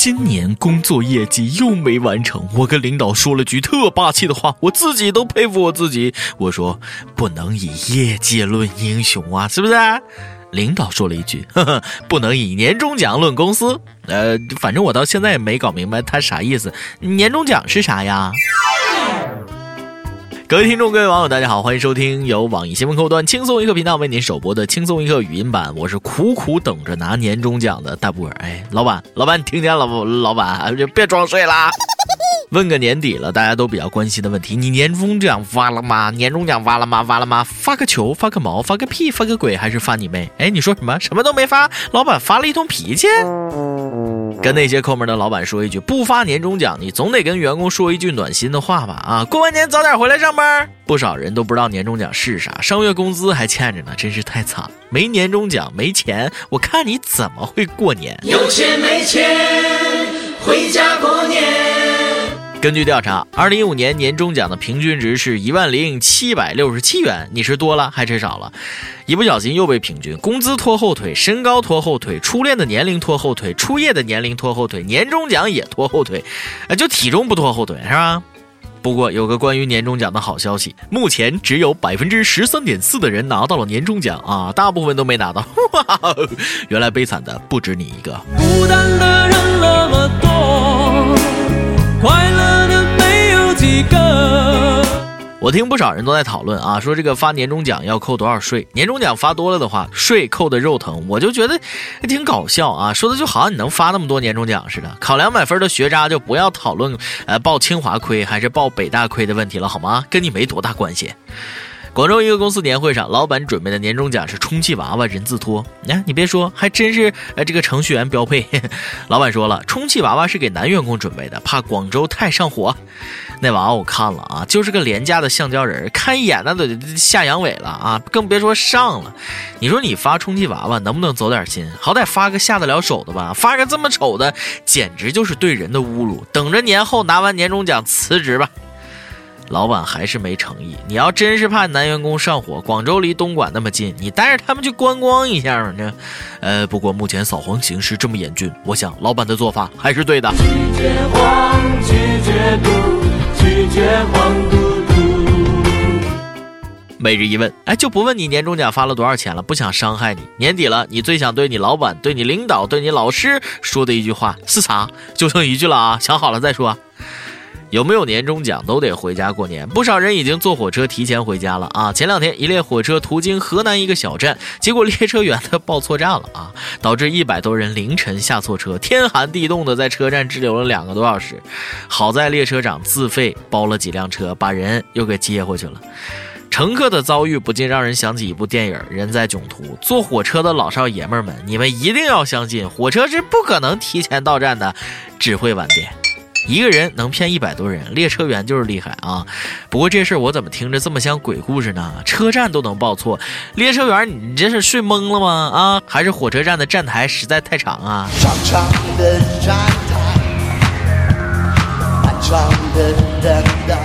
今年工作业绩又没完成，我跟领导说了句特霸气的话，我自己都佩服我自己。我说不能以业绩论英雄啊，是不是？领导说了一句，呵呵，不能以年终奖论公司。呃，反正我到现在也没搞明白他啥意思。年终奖是啥呀？各位听众，各位网友，大家好，欢迎收听由网易新闻客户端轻松一刻频道为您首播的轻松一刻语音版。我是苦苦等着拿年终奖的大布尔。哎，老板，老板，你听见了不？老板，就别装睡啦。问个年底了，大家都比较关心的问题：你年终奖发了吗？年终奖发了吗？发了吗？发个球，发个毛，发个屁，发个鬼，还是发你妹？哎，你说什么？什么都没发，老板发了一通脾气。跟那些抠门的老板说一句：不发年终奖，你总得跟员工说一句暖心的话吧？啊，过完年早点回来上班。不少人都不知道年终奖是啥，上月工资还欠着呢，真是太惨。没年终奖，没钱，我看你怎么会过年？有钱没钱，回家过年。根据调查，二零一五年年终奖的平均值是一万零七百六十七元。你是多了还是少了？一不小心又被平均工资拖后腿，身高拖后腿，初恋的年龄拖后腿，初夜的年龄拖后腿，年终奖也拖后腿，就体重不拖后腿是吧？不过有个关于年终奖的好消息，目前只有百分之十三点四的人拿到了年终奖啊，大部分都没拿到。哇，原来悲惨的不止你一个。孤单的人那么多。快乐我听不少人都在讨论啊，说这个发年终奖要扣多少税？年终奖发多了的话，税扣的肉疼。我就觉得挺搞笑啊，说的就好像你能发那么多年终奖似的。考两百分的学渣就不要讨论呃报清华亏还是报北大亏的问题了好吗？跟你没多大关系。广州一个公司年会上，老板准备的年终奖是充气娃娃人字拖。哎，你别说，还真是呃这个程序员标配。老板说了，充气娃娃是给男员工准备的，怕广州太上火。那娃娃我看了啊，就是个廉价的橡胶人，看一眼那都下阳痿了啊，更别说上了。你说你发充气娃娃能不能走点心？好歹发个下得了手的吧，发个这么丑的，简直就是对人的侮辱。等着年后拿完年终奖辞职吧。老板还是没诚意。你要真是怕男员工上火，广州离东莞那么近，你带着他们去观光一下呢。呃，不过目前扫黄形势这么严峻，我想老板的做法还是对的。拒绝黄，拒绝毒，绝黄嘟嘟。每日一问，哎，就不问你年终奖发了多少钱了，不想伤害你。年底了，你最想对你老板、对你领导、对你老师说的一句话是啥？就剩一句了啊，想好了再说。有没有年终奖都得回家过年，不少人已经坐火车提前回家了啊！前两天一列火车途经河南一个小站，结果列车员他报错站了啊，导致一百多人凌晨下错车，天寒地冻的在车站滞留了两个多小时。好在列车长自费包了几辆车，把人又给接回去了。乘客的遭遇不禁让人想起一部电影《人在囧途》。坐火车的老少爷们们，你们一定要相信，火车是不可能提前到站的，只会晚点。一个人能骗一百多人，列车员就是厉害啊！不过这事儿我怎么听着这么像鬼故事呢？车站都能报错，列车员你这是睡懵了吗？啊，还是火车站的站台实在太长啊？长长的站台，长的等待。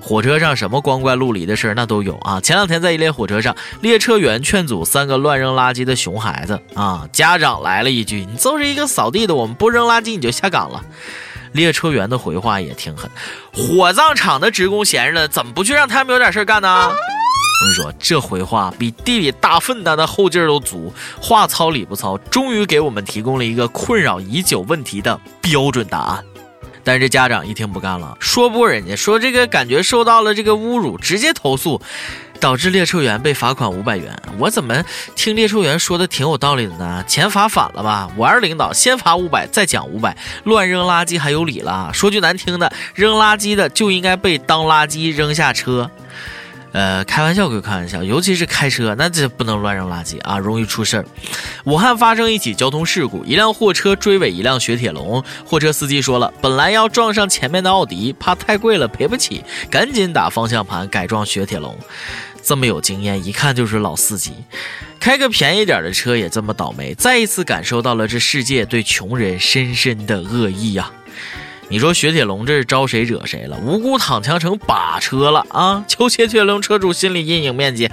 火车上什么光怪陆离的事儿那都有啊！前两天在一列火车上，列车员劝阻三个乱扔垃圾的熊孩子啊，家长来了一句：“你就是一个扫地的，我们不扔垃圾你就下岗了。”列车员的回话也挺狠，火葬场的职工闲着呢，怎么不去让他们有点事干呢？我跟你说，这回话比地里大粪蛋的后劲儿都足，话糙理不糙，终于给我们提供了一个困扰已久问题的标准答案。但是这家长一听不干了，说不过人家，说这个感觉受到了这个侮辱，直接投诉。导致列车员被罚款五百元，我怎么听列车员说的挺有道理的呢？钱罚反了吧？我是领导，先罚五百，再奖五百。乱扔垃圾还有理了？说句难听的，扔垃圾的就应该被当垃圾扔下车。呃，开玩笑归开玩笑，尤其是开车，那这不能乱扔垃圾啊，容易出事儿。武汉发生一起交通事故，一辆货车追尾一辆雪铁龙，货车司机说了，本来要撞上前面的奥迪，怕太贵了赔不起，赶紧打方向盘改装雪铁龙。这么有经验，一看就是老司机，开个便宜点的车也这么倒霉，再一次感受到了这世界对穷人深深的恶意呀。你说雪铁龙这是招谁惹谁了？无辜躺枪成靶车了啊！求雪铁龙车主心理阴影面积。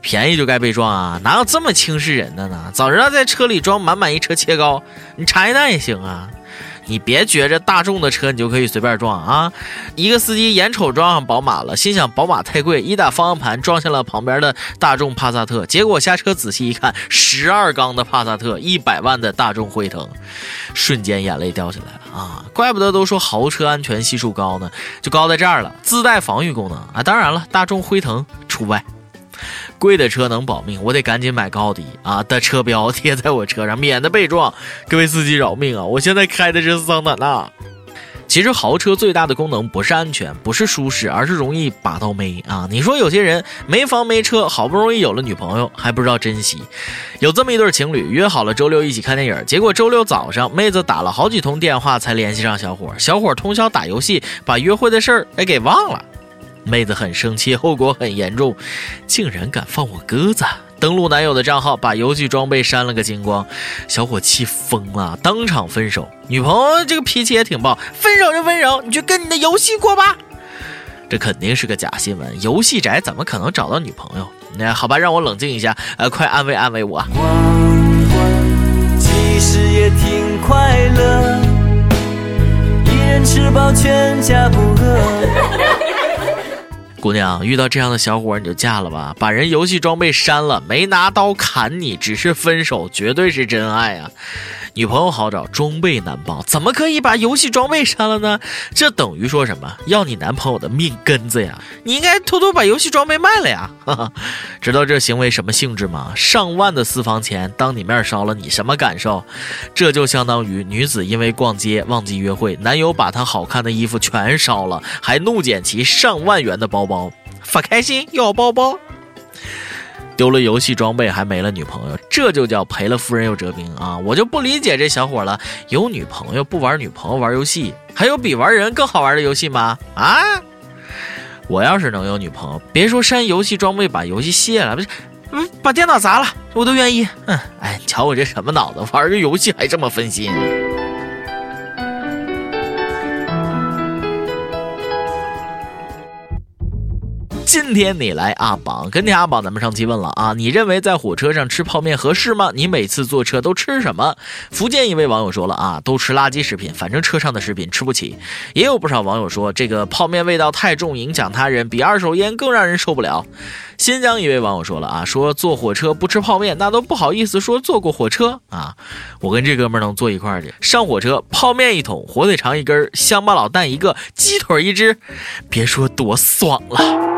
便宜就该被撞啊！哪有这么轻视人的呢？早知道在车里装满满一车切糕，你茶叶蛋也行啊！你别觉着大众的车你就可以随便撞啊！一个司机眼瞅撞上宝马了，心想宝马太贵，一打方向盘撞向了旁边的大众帕萨特，结果下车仔细一看，十二缸的帕萨特，一百万的大众辉腾，瞬间眼泪掉下来了啊！怪不得都说豪车安全系数高呢，就高在这儿了，自带防御功能啊！当然了，大众辉腾除外。贵的车能保命，我得赶紧买个奥迪啊的车标贴在我车上，免得被撞。各位司机饶命啊！我现在开的是桑塔纳。其实豪车最大的功能不是安全，不是舒适，而是容易把到妹啊！你说有些人没房没车，好不容易有了女朋友还不知道珍惜。有这么一对情侣约好了周六一起看电影，结果周六早上妹子打了好几通电话才联系上小伙，小伙通宵打游戏，把约会的事儿哎给忘了。妹子很生气，后果很严重，竟然敢放我鸽子！登录男友的账号，把游戏装备删了个精光。小伙气疯了，当场分手。女朋友这个脾气也挺暴，分手就分手，你去跟你的游戏过吧。这肯定是个假新闻，游戏宅怎么可能找到女朋友？那好吧，让我冷静一下，呃，快安慰安慰我。其实也挺快乐，一人吃饱全家不饿。姑娘，遇到这样的小伙你就嫁了吧，把人游戏装备删了，没拿刀砍你，只是分手，绝对是真爱啊！女朋友好找，装备难报，怎么可以把游戏装备删了呢？这等于说什么？要你男朋友的命根子呀！你应该偷偷把游戏装备卖了呀！哈 哈知道这行为什么性质吗？上万的私房钱当你面烧了，你什么感受？这就相当于女子因为逛街忘记约会，男友把她好看的衣服全烧了，还怒捡其上万元的包包，发开心要包包。丢了游戏装备还没了女朋友，这就叫赔了夫人又折兵啊！我就不理解这小伙了，有女朋友不玩女朋友玩游戏，还有比玩人更好玩的游戏吗？啊！我要是能有女朋友，别说删游戏装备把游戏卸了，不是，嗯，把电脑砸了，我都愿意。嗯，哎，瞧我这什么脑子，玩个游戏还这么分心。今天你来阿榜，跟天阿榜，咱们上期问了啊，你认为在火车上吃泡面合适吗？你每次坐车都吃什么？福建一位网友说了啊，都吃垃圾食品，反正车上的食品吃不起。也有不少网友说，这个泡面味道太重，影响他人，比二手烟更让人受不了。新疆一位网友说了啊，说坐火车不吃泡面，那都不好意思说坐过火车啊。我跟这哥们能坐一块儿去，上火车泡面一桶，火腿肠一根，乡巴佬蛋一个，鸡腿一只，别说多爽了。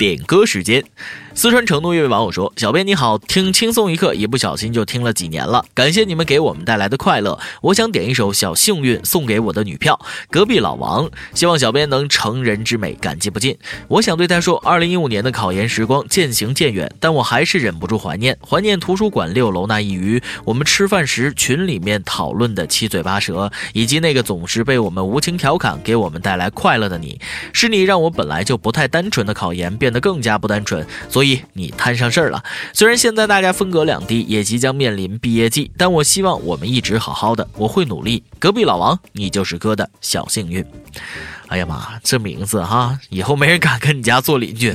点歌时间。四川成都一位网友说：“小编你好，听轻松一刻，一不小心就听了几年了，感谢你们给我们带来的快乐。我想点一首《小幸运》送给我的女票隔壁老王，希望小编能成人之美，感激不尽。我想对他说，二零一五年的考研时光渐行渐远，但我还是忍不住怀念，怀念图书馆六楼那一隅，我们吃饭时群里面讨论的七嘴八舌，以及那个总是被我们无情调侃，给我们带来快乐的你。是你让我本来就不太单纯的考研变得更加不单纯，所以。”你摊上事儿了。虽然现在大家分隔两地，也即将面临毕业季，但我希望我们一直好好的。我会努力。隔壁老王，你就是哥的小幸运。哎呀妈，这名字哈，以后没人敢跟你家做邻居。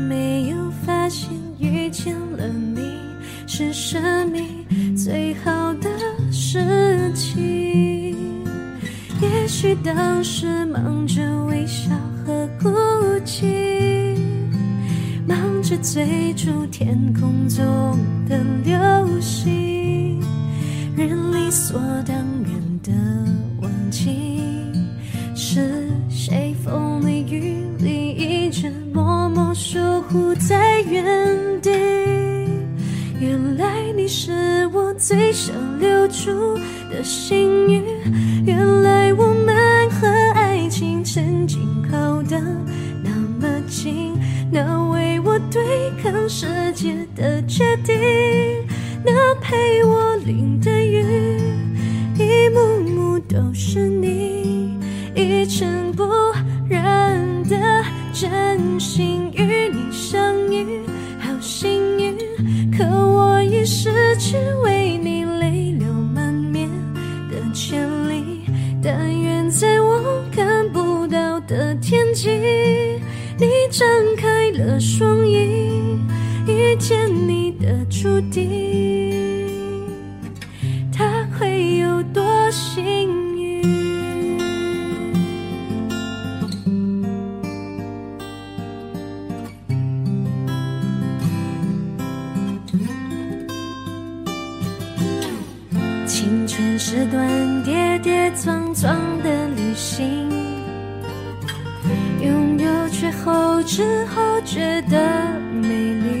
生命最好的事情？也许当时忙着微笑和哭泣，忙着追逐天空中的流星，人理所当然的忘记是最想留住的幸运，原遇见你的注定，他会有多幸运？青春是段跌跌撞撞的旅行，拥有却后知后觉的美丽。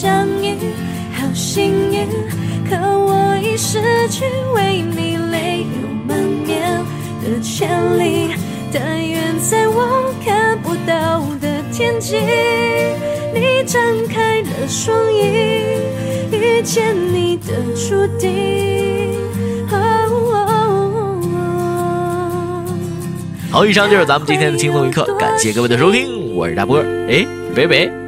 相遇，好幸运。可我已失去为你泪流满面的权利，但愿在我看不到的天际。你张开了双翼，遇见你的注定。好，以上就是咱们今天的轻松一刻，感谢各位的收听，我是大波儿，哎，拜拜。